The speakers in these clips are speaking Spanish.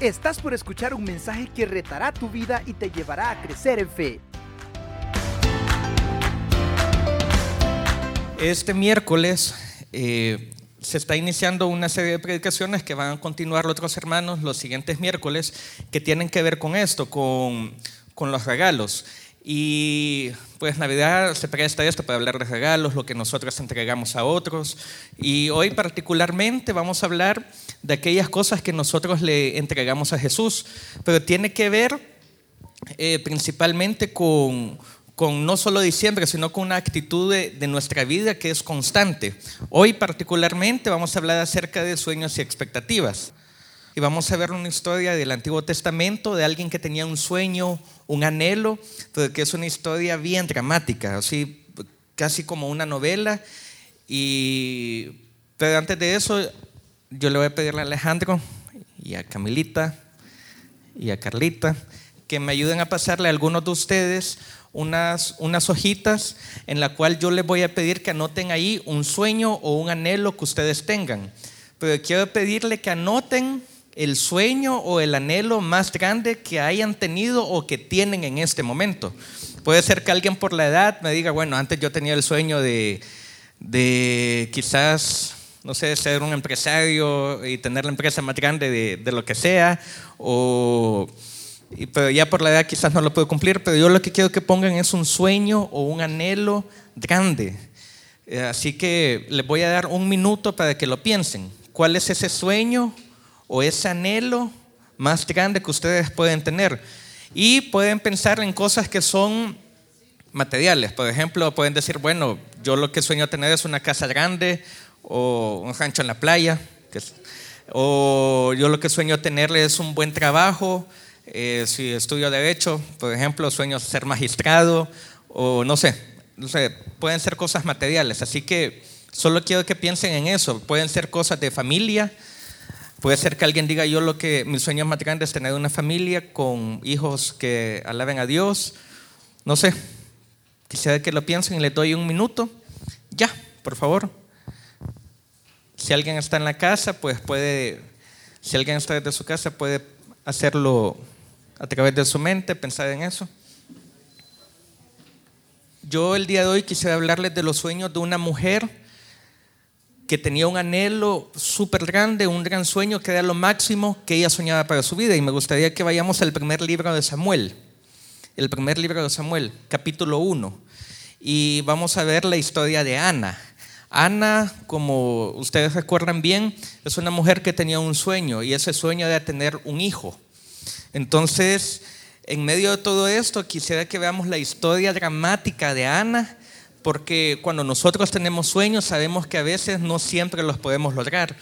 Estás por escuchar un mensaje que retará tu vida y te llevará a crecer en fe. Este miércoles eh, se está iniciando una serie de predicaciones que van a continuar los otros hermanos los siguientes miércoles que tienen que ver con esto, con, con los regalos. Y pues Navidad se presta esto para hablar de regalos, lo que nosotros entregamos a otros. Y hoy particularmente vamos a hablar de aquellas cosas que nosotros le entregamos a Jesús, pero tiene que ver eh, principalmente con, con no solo diciembre, sino con una actitud de, de, nuestra vida que es constante. Hoy particularmente vamos a hablar acerca de sueños y expectativas. Y vamos a ver una historia del Antiguo Testamento de alguien que tenía un sueño, un anhelo, que es una historia bien dramática, así casi como una novela. Y, pero antes de eso, yo le voy a pedirle a Alejandro y a Camilita y a Carlita que me ayuden a pasarle a algunos de ustedes unas, unas hojitas en la cual yo les voy a pedir que anoten ahí un sueño o un anhelo que ustedes tengan. Pero quiero pedirle que anoten el sueño o el anhelo más grande que hayan tenido o que tienen en este momento. Puede ser que alguien por la edad me diga, bueno, antes yo tenía el sueño de, de quizás, no sé, ser un empresario y tener la empresa más grande de, de lo que sea, o, pero ya por la edad quizás no lo puedo cumplir, pero yo lo que quiero que pongan es un sueño o un anhelo grande. Eh, así que les voy a dar un minuto para que lo piensen. ¿Cuál es ese sueño o ese anhelo más grande que ustedes pueden tener. Y pueden pensar en cosas que son materiales. Por ejemplo, pueden decir, bueno, yo lo que sueño tener es una casa grande o un rancho en la playa. O yo lo que sueño tener es un buen trabajo. Eh, si estudio derecho, por ejemplo, sueño ser magistrado o no sé, no sé, pueden ser cosas materiales. Así que solo quiero que piensen en eso. Pueden ser cosas de familia, Puede ser que alguien diga yo lo que mi sueño más grande es tener una familia con hijos que alaben a Dios. No sé. Quisiera que lo piensen y les doy un minuto. Ya, por favor. Si alguien está en la casa, pues puede, si alguien está desde su casa, puede hacerlo a través de su mente, pensar en eso. Yo el día de hoy quisiera hablarles de los sueños de una mujer que tenía un anhelo súper grande, un gran sueño que era lo máximo que ella soñaba para su vida. Y me gustaría que vayamos al primer libro de Samuel, el primer libro de Samuel, capítulo 1. Y vamos a ver la historia de Ana. Ana, como ustedes recuerdan bien, es una mujer que tenía un sueño y ese sueño era tener un hijo. Entonces, en medio de todo esto, quisiera que veamos la historia dramática de Ana porque cuando nosotros tenemos sueños sabemos que a veces no siempre los podemos lograr.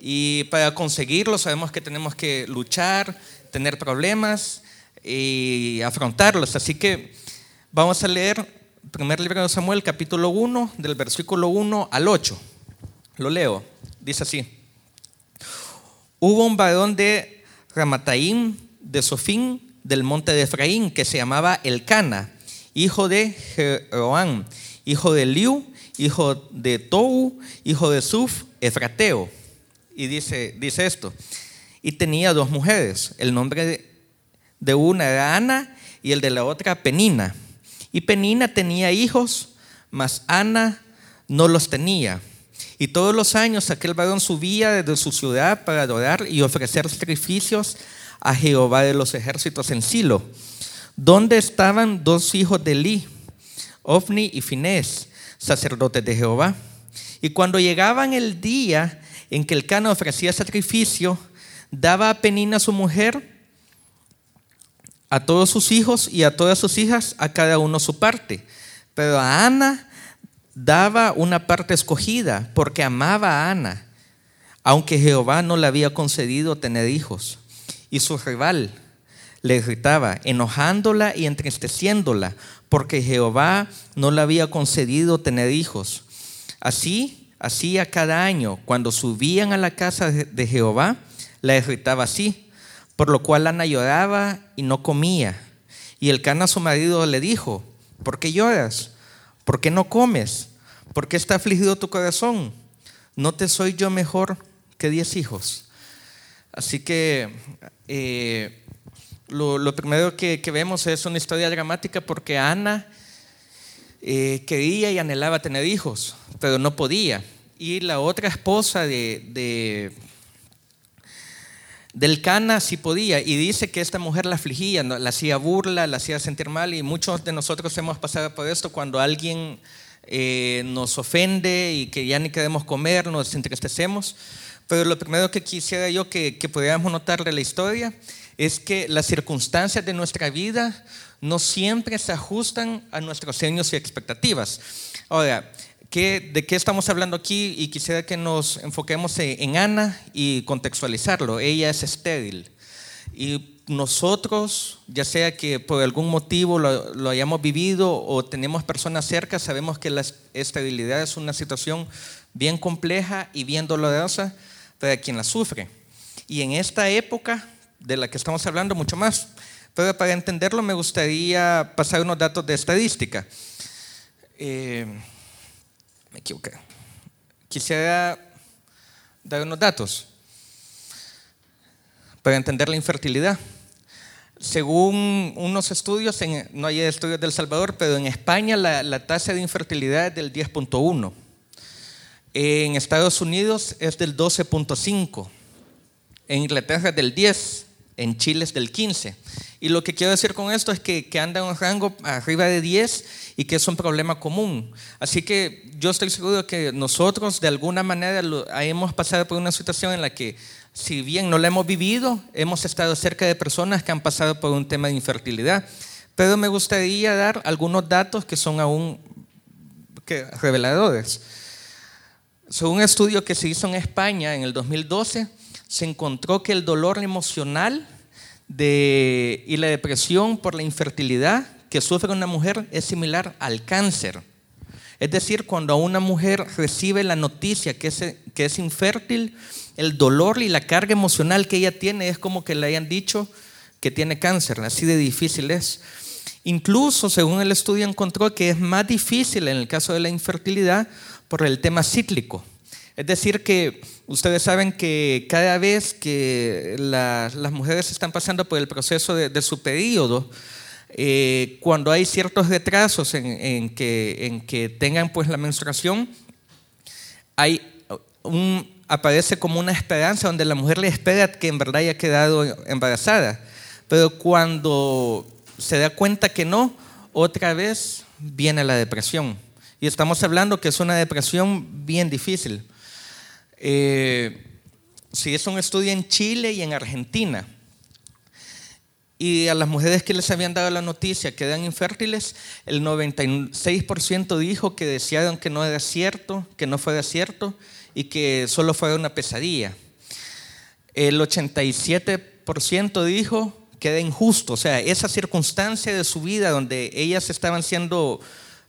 Y para conseguirlos sabemos que tenemos que luchar, tener problemas y afrontarlos. Así que vamos a leer el primer libro de Samuel, capítulo 1, del versículo 1 al 8. Lo leo. Dice así. Hubo un varón de Ramataim, de Sofín, del monte de Efraín, que se llamaba Elcana, hijo de Jeroán hijo de Liu, hijo de Tou, hijo de Suf, Efrateo. Y dice, dice esto. Y tenía dos mujeres. El nombre de, una era Ana y el de la otra Penina. Y Penina tenía hijos, mas Ana no los tenía. Y todos los años aquel varón subía desde su ciudad para adorar y ofrecer sacrificios a Jehová de los ejércitos en Silo, donde estaban dos hijos de Li, Ofni y Finés, sacerdotes de Jehová. Y cuando llegaban el día en que el cano ofrecía sacrificio, daba a Penina su mujer, a todos sus hijos y a todas sus hijas, a cada uno su parte. Pero a Ana daba una parte escogida, porque amaba a Ana, aunque Jehová no le había concedido tener hijos. Y su rival le irritaba, enojándola y entristeciéndola, porque Jehová no le había concedido tener hijos. Así, hacía cada año, cuando subían a la casa de Jehová, la irritaba así, por lo cual Ana lloraba y no comía. Y el cana su marido le dijo, ¿por qué lloras? ¿Por qué no comes? ¿Por qué está afligido tu corazón? ¿No te soy yo mejor que diez hijos? Así que eh, lo, primero que, vemos es una historia dramática porque Ana eh, quería y anhelaba tener hijos, pero no podía. Y la otra esposa de, del Cana sí podía y dice que esta mujer la afligía, la hacía burla, la hacía sentir mal y muchos de nosotros hemos pasado por esto cuando alguien eh, nos ofende y que ya ni queremos comer, nos entristecemos. Pero lo primero que quisiera yo que, que pudiéramos notar de la historia es que las circunstancias de nuestra vida no siempre se ajustan a nuestros sueños y expectativas. Ahora, ¿de qué estamos hablando aquí? Y quisiera que nos enfoquemos en Ana y contextualizarlo. Ella es estéril. Y nosotros, ya sea que por algún motivo lo, hayamos vivido o tenemos personas cerca, sabemos que la esterilidad es una situación bien compleja y bien dolorosa para quien la sufre. Y en esta época de la que estamos hablando, mucho más. Pero para entenderlo me gustaría pasar unos datos de estadística. Eh, me equivoqué. Quisiera dar unos datos para entender la infertilidad. Según unos estudios, no hay estudios del Salvador, pero en España la, la tasa de infertilidad es del 10.1. En Estados Unidos es del 12.5. En Inglaterra es del 10. En Chile es del 15. Y lo que quiero decir con esto es que, que anda en un rango arriba de 10 y que es un problema común. Así que yo estoy seguro que nosotros de alguna manera hemos pasado por una situación en la que, si bien no la hemos vivido, hemos estado cerca de personas que han pasado por un tema de infertilidad. Pero me gustaría dar algunos datos que son aún reveladores. Según un estudio que se hizo en España en el 2012, se encontró que el dolor emocional y la depresión por la infertilidad que sufre una mujer es similar al cáncer. Es decir, cuando una mujer recibe la noticia que es, que es infértil, el dolor y la carga emocional que ella tiene es como que le hayan dicho que tiene cáncer, así de difícil es. Incluso, según el estudio, encontró que es más difícil en el caso de la infertilidad por el tema cíclico. Es decir, que ustedes saben que cada vez que las mujeres están pasando por el proceso de, su periodo, eh, cuando hay ciertos retrasos en, que, en, que, tengan pues la menstruación, hay un, aparece como una esperanza donde la mujer le espera que en verdad haya quedado embarazada. Pero cuando se da cuenta que no, otra vez viene la depresión. Y estamos hablando que es una depresión bien difícil. Eh, si es un estudio en Chile y en Argentina. Y a las mujeres que les habían dado la noticia que eran infértiles, el 96% dijo que desearon que no era cierto, que no fuera cierto y que solo fuera una pesadilla. El 87% dijo que era injusto, o sea, esa circunstancia de su vida donde ellas estaban siendo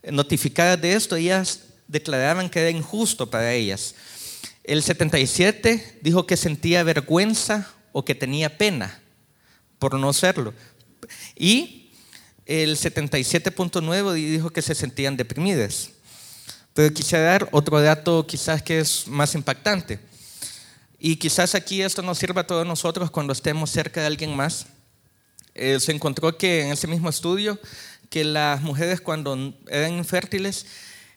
notificadas de esto, ellas declaraban que era injusto para ellas. El 77 dijo que sentía vergüenza o que tenía pena por no serlo. Y el 77.9 dijo que se sentían deprimidas. Pero quisiera dar otro dato quizás que es más impactante. Y quizás aquí esto nos sirva a todos nosotros cuando estemos cerca de alguien más. Eh, se encontró que en ese mismo estudio que las mujeres cuando eran infértiles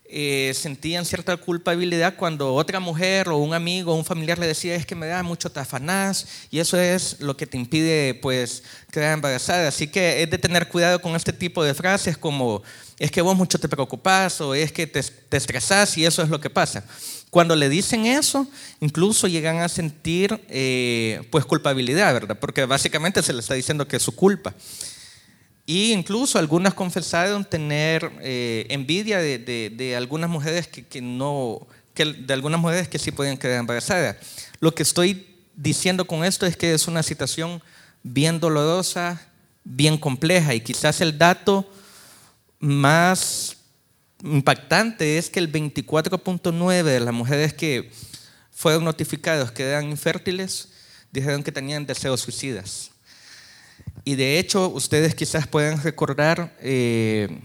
eh, sentían cierta culpabilidad cuando otra mujer o un amigo o un familiar le decía es que me da mucho tafanás y eso es lo que te impide pues quedar embarazada. Así que es de tener cuidado con este tipo de frases como es que vos mucho te preocupás o es que te, te estresás y eso es lo que pasa. Cuando le dicen eso, incluso llegan a sentir eh, pues culpabilidad, ¿verdad? Porque básicamente se le está diciendo que es su culpa. Y incluso algunas confesaron tener eh, envidia de, algunas mujeres que, no, que de algunas mujeres que sí podían quedar embarazadas. Lo que estoy diciendo con esto es que es una situación bien dolorosa, bien compleja y quizás el dato más impactante es que el 24.9 de las mujeres que fueron notificadas que eran infértiles dijeron que tenían deseos suicidas. Y de hecho, ustedes quizás pueden recordar eh,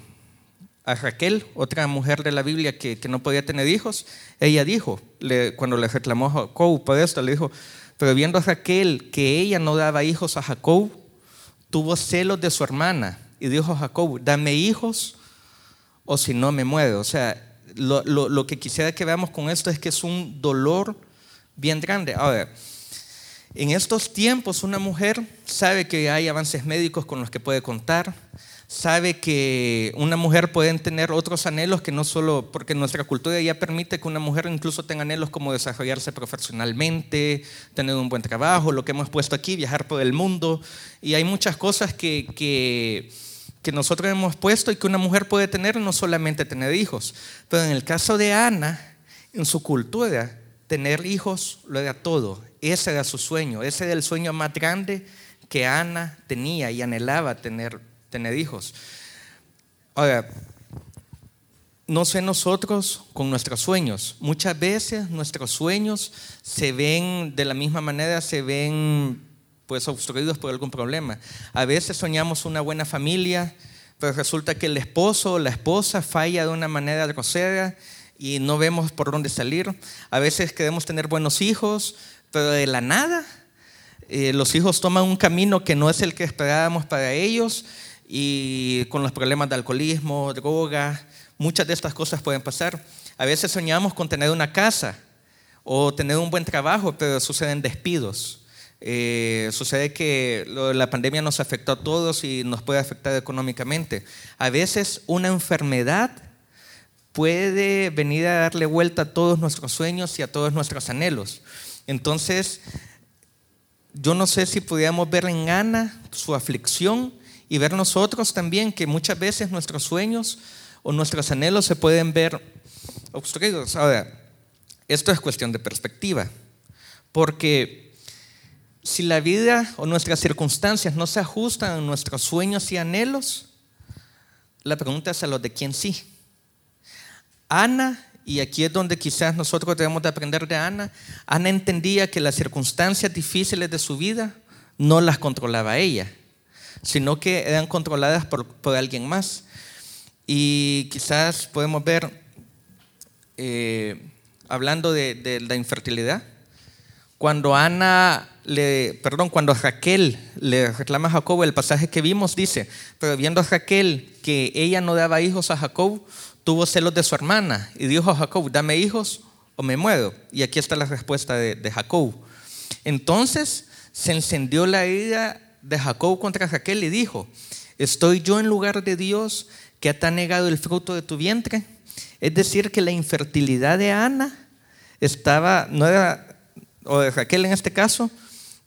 a Raquel, otra mujer de la Biblia que, no podía tener hijos. Ella dijo, cuando le reclamó a Jacob por esto, le dijo, Pero viendo a Raquel que ella no daba hijos a Jacob, tuvo celos de su hermana y dijo a Jacob, dame hijos o si no me muero. O sea, lo, lo, que quisiera que veamos con esto es que es un dolor bien grande. Ahora, en estos tiempos una mujer sabe que hay avances médicos con los que puede contar, sabe que una mujer puede tener otros anhelos que no solo, porque nuestra cultura ya permite que una mujer incluso tenga anhelos como desarrollarse profesionalmente, tener un buen trabajo, lo que hemos puesto aquí, viajar por el mundo, y hay muchas cosas que, que, que nosotros hemos puesto y que una mujer puede tener, no solamente tener hijos, pero en el caso de Ana, en su cultura, tener hijos lo era todo, ese era su sueño, ese era el sueño más grande que Ana tenía y anhelaba tener hijos. Ahora, no sé nosotros con nuestros sueños. Muchas veces nuestros sueños se ven de la misma manera, se ven pues obstruidos por algún problema. A veces soñamos una buena familia, pero resulta que el esposo o la esposa falla de una manera grosera y no vemos por dónde salir. A veces queremos tener buenos hijos, pero de la nada eh, los hijos toman un camino que no es el que esperábamos para ellos y con los problemas de alcoholismo, droga, muchas de estas cosas pueden pasar. A veces soñamos con tener una casa o tener un buen trabajo, pero suceden despidos. Eh, sucede que la pandemia nos afectó a todos y nos puede afectar económicamente. A veces una enfermedad puede venir a darle vuelta a todos nuestros sueños y a todos nuestros anhelos. Entonces, yo no sé si pudiéramos ver en Ana su aflicción y ver nosotros también que muchas veces nuestros sueños o nuestros anhelos se pueden ver obstruidos. Ahora, esto es cuestión de perspectiva, porque si la vida o nuestras circunstancias no se ajustan a nuestros sueños y anhelos, la pregunta es a los de quién sí. Ana, y aquí es donde quizás nosotros debemos de aprender de Ana, Ana entendía que las circunstancias difíciles de su vida no las controlaba ella sino que eran controladas por, alguien más. Y quizás podemos ver, eh, hablando de, la infertilidad, cuando Ana le, perdón, cuando Raquel le reclama a Jacob, el pasaje que vimos dice, pero viendo a Raquel que ella no daba hijos a Jacob, tuvo celos de su hermana y dijo a Jacob, dame hijos o me muero. Y aquí está la respuesta de, Jacob. Entonces se encendió la ira de Jacob contra Raquel y dijo, ¿estoy yo en lugar de Dios que te ha negado el fruto de tu vientre? Es decir, que la infertilidad de Ana estaba, no era, o de Raquel en este caso,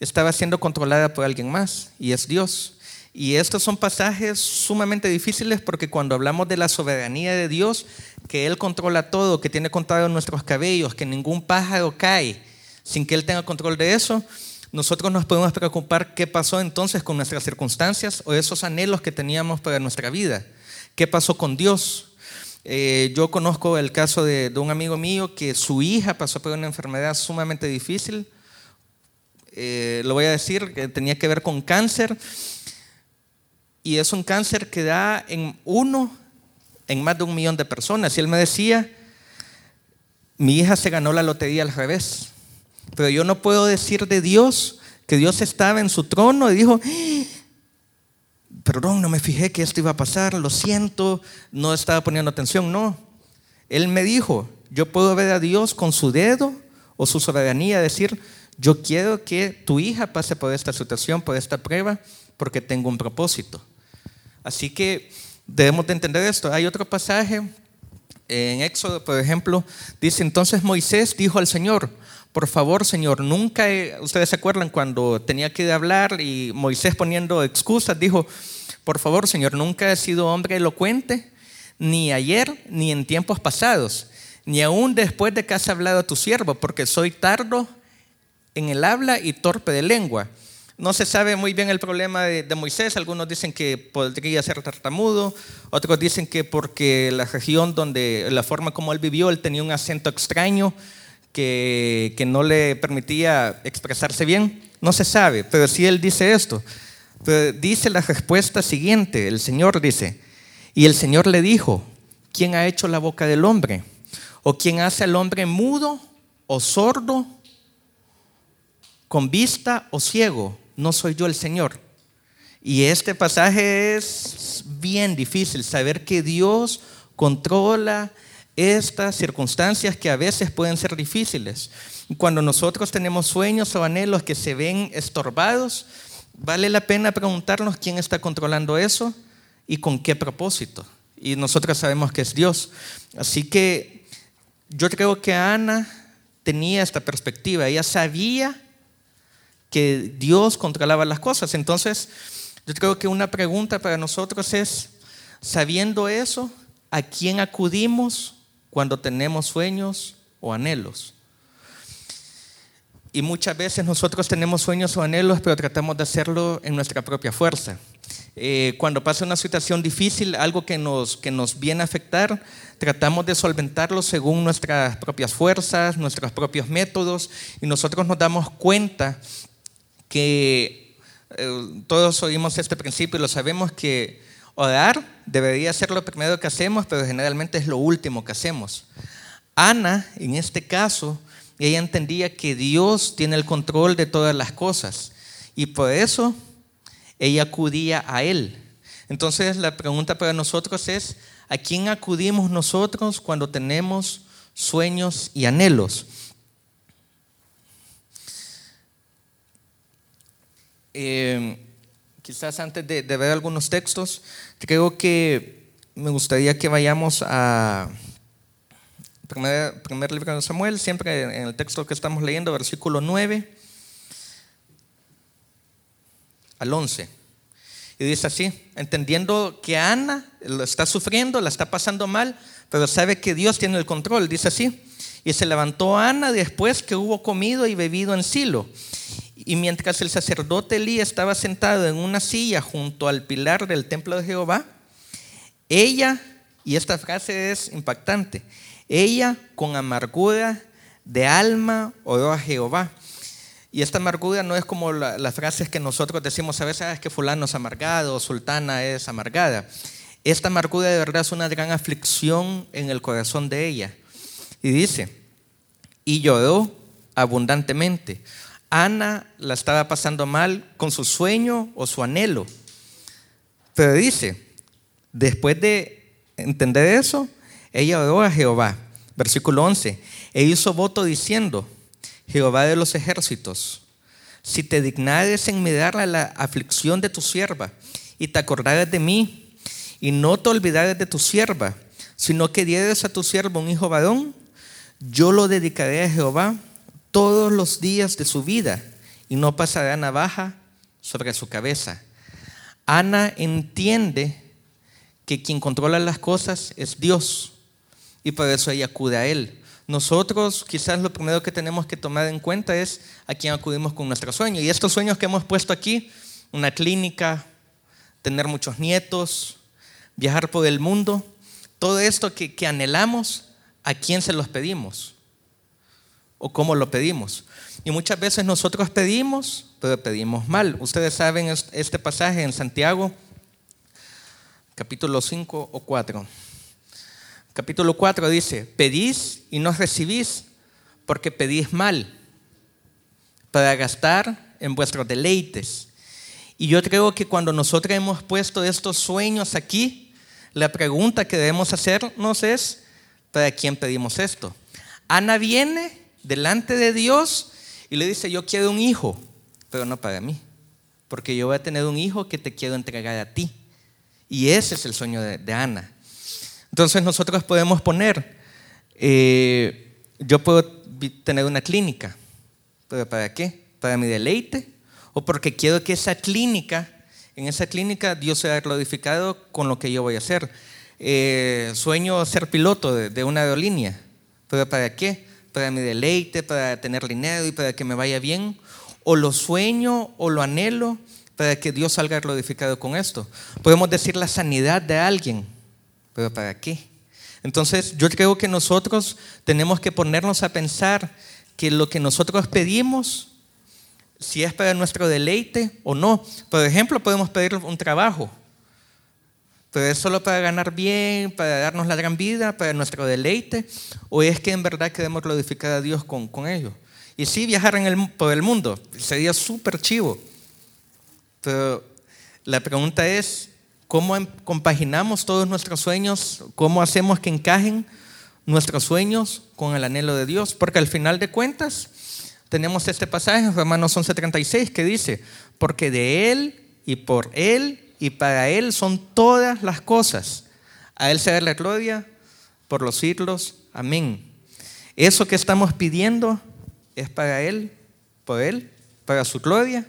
estaba siendo controlada por alguien más, y es Dios. Y estos son pasajes sumamente difíciles porque cuando hablamos de la soberanía de Dios, que Él controla todo, que tiene control nuestros cabellos, que ningún pájaro cae sin que Él tenga control de eso, nosotros nos podemos preocupar qué pasó entonces con nuestras circunstancias o esos anhelos que teníamos para nuestra vida. ¿Qué pasó con Dios? Eh, yo conozco el caso de, un amigo mío que su hija pasó por una enfermedad sumamente difícil. Eh, lo voy a decir, que tenía que ver con cáncer. Y es un cáncer que da en uno, en más de un millón de personas. Y él me decía, mi hija se ganó la lotería al revés. Pero yo no puedo decir de Dios que Dios estaba en su trono y dijo, perdón, no me fijé que esto iba a pasar, lo siento, no estaba poniendo atención. No, Él me dijo, yo puedo ver a Dios con su dedo o su soberanía, decir, yo quiero que tu hija pase por esta situación, por esta prueba, porque tengo un propósito. Así que debemos de entender esto. Hay otro pasaje en Éxodo, por ejemplo, dice, entonces Moisés dijo al Señor, por favor, Señor, nunca, ustedes se acuerdan cuando tenía que hablar y Moisés poniendo excusas, dijo, por favor, Señor, nunca he sido hombre elocuente, ni ayer, ni en tiempos pasados, ni aún después de que has hablado a tu siervo, porque soy tardo en el habla y torpe de lengua. No se sabe muy bien el problema de, Moisés. Algunos dicen que podría ser tartamudo, otros dicen que porque la región donde, la forma como él vivió, él tenía un acento extraño que, no le permitía expresarse bien? No se sabe, pero si él dice esto. dice la respuesta siguiente, el Señor dice, y el Señor le dijo, ¿quién ha hecho la boca del hombre? ¿O quién hace al hombre mudo o sordo con vista o ciego, no soy yo el Señor. Y este pasaje es bien difícil, saber que Dios controla estas circunstancias que a veces pueden ser difíciles. Cuando nosotros tenemos sueños o anhelos que se ven estorbados, vale la pena preguntarnos quién está controlando eso y con qué propósito. Y nosotros sabemos que es Dios. Así que yo creo que Ana tenía esta perspectiva. Ella sabía que Dios controlaba las cosas. Entonces, yo creo que una pregunta para nosotros es, sabiendo eso, ¿a quién acudimos cuando tenemos sueños o anhelos? Y muchas veces nosotros tenemos sueños o anhelos, pero tratamos de hacerlo en nuestra propia fuerza. Eh, cuando pasa una situación difícil, algo que nos, que nos viene a afectar, tratamos de solventarlo según nuestras propias fuerzas, nuestros propios métodos, y nosotros nos damos cuenta que eh, todos oímos este principio y lo sabemos que orar debería ser lo primero que hacemos, pero generalmente es lo último que hacemos. Ana, en este caso, ella entendía que Dios tiene el control de todas las cosas y por eso ella acudía a Él. Entonces la pregunta para nosotros es, ¿a quién acudimos nosotros cuando tenemos sueños y anhelos? Eh, quizás antes de, ver algunos textos, creo que me gustaría que vayamos a primer, primer libro de Samuel, siempre en el texto que estamos leyendo, versículo 9 al 11. Y dice así, entendiendo que Ana lo está sufriendo, la está pasando mal, pero sabe que Dios tiene el control, dice así. Y se levantó Ana después que hubo comido y bebido en Silo. Y mientras el sacerdote Elí estaba sentado en una silla junto al pilar del templo de Jehová, ella, y esta frase es impactante, ella con amargura de alma oró a Jehová y esta amargura no es como las frases que nosotros decimos a veces, ah, es que fulano es amargado, sultana es amargada. Esta amargura de verdad es una gran aflicción en el corazón de ella. Y dice, y lloró abundantemente. Ana la estaba pasando mal con su sueño o su anhelo. Pero dice, después de entender eso, ella oró a Jehová. Versículo 11. E hizo voto diciendo, Jehová de los ejércitos, si te dignares en mirar a la aflicción de tu sierva y te acordares de mí y no te olvidares de tu sierva, sino que dieres a tu sierva un hijo varón, yo lo dedicaré a Jehová todos los días de su vida y no pasará navaja sobre su cabeza. Ana entiende que quien controla las cosas es Dios y por eso ella acude a Él. Nosotros quizás lo primero que tenemos que tomar en cuenta es a quién acudimos con nuestro sueño. Y estos sueños que hemos puesto aquí, una clínica, tener muchos nietos, viajar por el mundo, todo esto que, que anhelamos, ¿a quién se los pedimos? ¿O cómo lo pedimos? Y muchas veces nosotros pedimos, pero pedimos mal. Ustedes saben este pasaje en Santiago, capítulo 5 o 4 capítulo 4 dice, pedís y no recibís porque pedís mal para gastar en vuestros deleites. Y yo creo que cuando nosotros hemos puesto estos sueños aquí, la pregunta que debemos hacernos es, ¿para quién pedimos esto? Ana viene delante de Dios y le dice, yo quiero un hijo, pero no para mí, porque yo voy a tener un hijo que te quiero entregar a ti. Y ese es el sueño de, Ana. Entonces nosotros podemos poner, eh, yo puedo tener una clínica, pero ¿para qué? ¿Para mi deleite? ¿O porque quiero que esa clínica, en esa clínica Dios sea glorificado con lo que yo voy a hacer? Eh, sueño ser piloto de una aerolínea, pero ¿para qué? Para mi deleite, para tener dinero y para que me vaya bien. O lo sueño o lo anhelo para que Dios salga glorificado con esto. Podemos decir la sanidad de alguien pero ¿para qué? Entonces yo creo que nosotros tenemos que ponernos a pensar que lo que nosotros pedimos, si es para nuestro deleite o no. Por ejemplo, podemos pedir un trabajo, pero es solo para ganar bien, para darnos la gran vida, para nuestro deleite, o es que en verdad queremos glorificar a Dios con, con ello. y sí viajar por el mundo. Sería súper chivo. Pero la pregunta es, ¿cómo em, compaginamos todos nuestros sueños? ¿Cómo hacemos que encajen nuestros sueños con el anhelo de Dios? Porque al final de cuentas, tenemos este pasaje en Romanos 11:36 que dice, porque de Él y por Él y para Él son todas las cosas. A Él sea la gloria por los siglos. Amén. Eso que estamos pidiendo es para Él, por Él, para su gloria.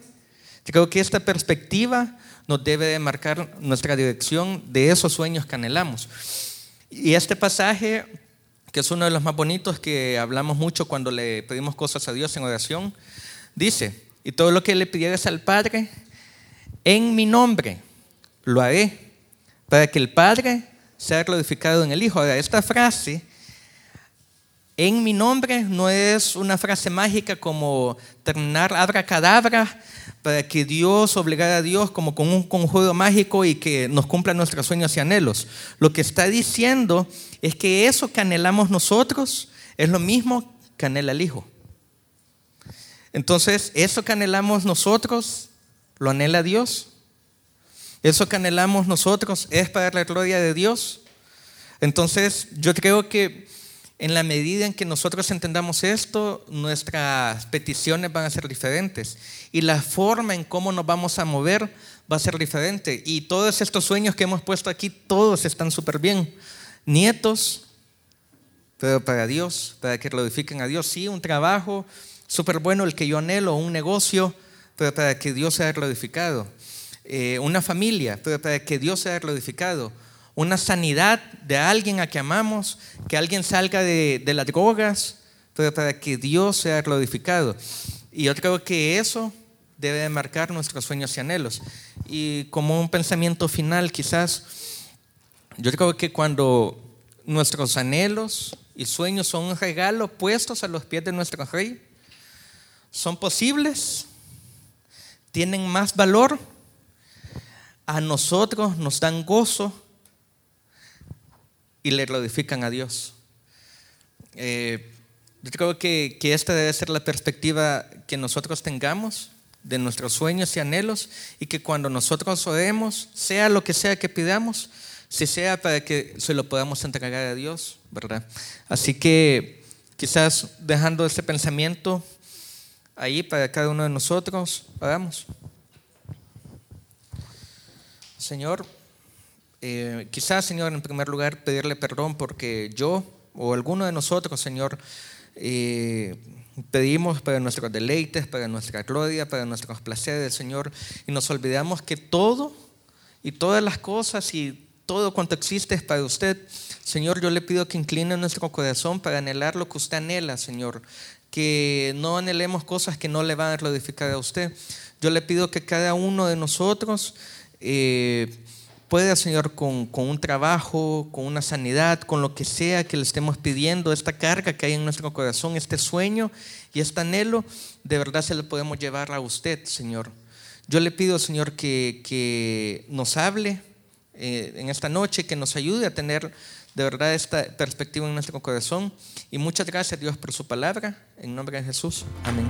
Creo que esta perspectiva nos debe de marcar nuestra dirección de esos sueños que anhelamos. Y este pasaje, que es uno de los más bonitos que hablamos mucho cuando le pedimos cosas a Dios en oración, dice, y todo lo que le pidieras al Padre, en mi nombre lo haré, para que el Padre sea glorificado en el Hijo. Ahora, esta frase, en mi nombre, no es una frase mágica como terminar cadabra para que Dios obligara a Dios como con un conjuro mágico y que nos cumpla nuestros sueños y anhelos. Lo que está diciendo es que eso que anhelamos nosotros es lo mismo que anhela el Hijo. Entonces, eso que anhelamos nosotros, lo anhela Dios. Eso que anhelamos nosotros es para la gloria de Dios. Entonces, yo creo que en la medida en que nosotros entendamos esto, nuestras peticiones van a ser diferentes y la forma en cómo nos vamos a mover va a ser diferente. Y todos estos sueños que hemos puesto aquí, todos están súper bien. Nietos, pero para Dios, para que glorifiquen a Dios. Sí, un trabajo súper bueno, el que yo anhelo, un negocio, pero para que Dios sea glorificado. Eh, una familia, para que Dios sea glorificado una sanidad de alguien a que amamos, que alguien salga de, las drogas, para que Dios sea glorificado. Y yo creo que eso debe de marcar nuestros sueños y anhelos. Y como un pensamiento final, quizás, yo creo que cuando nuestros anhelos y sueños son un regalo puestos a los pies de nuestro rey, son posibles, tienen más valor, a nosotros nos dan gozo y le glorifican a Dios. Eh, yo creo que, que, esta debe ser la perspectiva que nosotros tengamos de nuestros sueños y anhelos y que cuando nosotros oremos, sea lo que sea que pidamos, si sea para que se lo podamos entregar a Dios, ¿verdad? Así que quizás dejando este pensamiento ahí para cada uno de nosotros, hagamos. Señor, eh, quizás, Señor, en primer lugar, pedirle perdón porque yo o alguno de nosotros, Señor, eh, pedimos para nuestros deleites, para nuestra gloria, para nuestros placeres, Señor, y nos olvidamos que todo y todas las cosas y todo cuanto existe es para usted. Señor, yo le pido que incline nuestro corazón para anhelar lo que usted anhela, Señor. Que no anhelemos cosas que no le van a glorificar a usted. Yo le pido que cada uno de nosotros eh, pueda, Señor, con, un trabajo, con una sanidad, con lo que sea que le estemos pidiendo, esta carga que hay en nuestro corazón, este sueño y este anhelo, de verdad se lo podemos llevar a usted, Señor. Yo le pido, Señor, que, nos hable eh, en esta noche, que nos ayude a tener de verdad esta perspectiva en nuestro corazón. Y muchas gracias, Dios, por su palabra. En nombre de Jesús. Amén.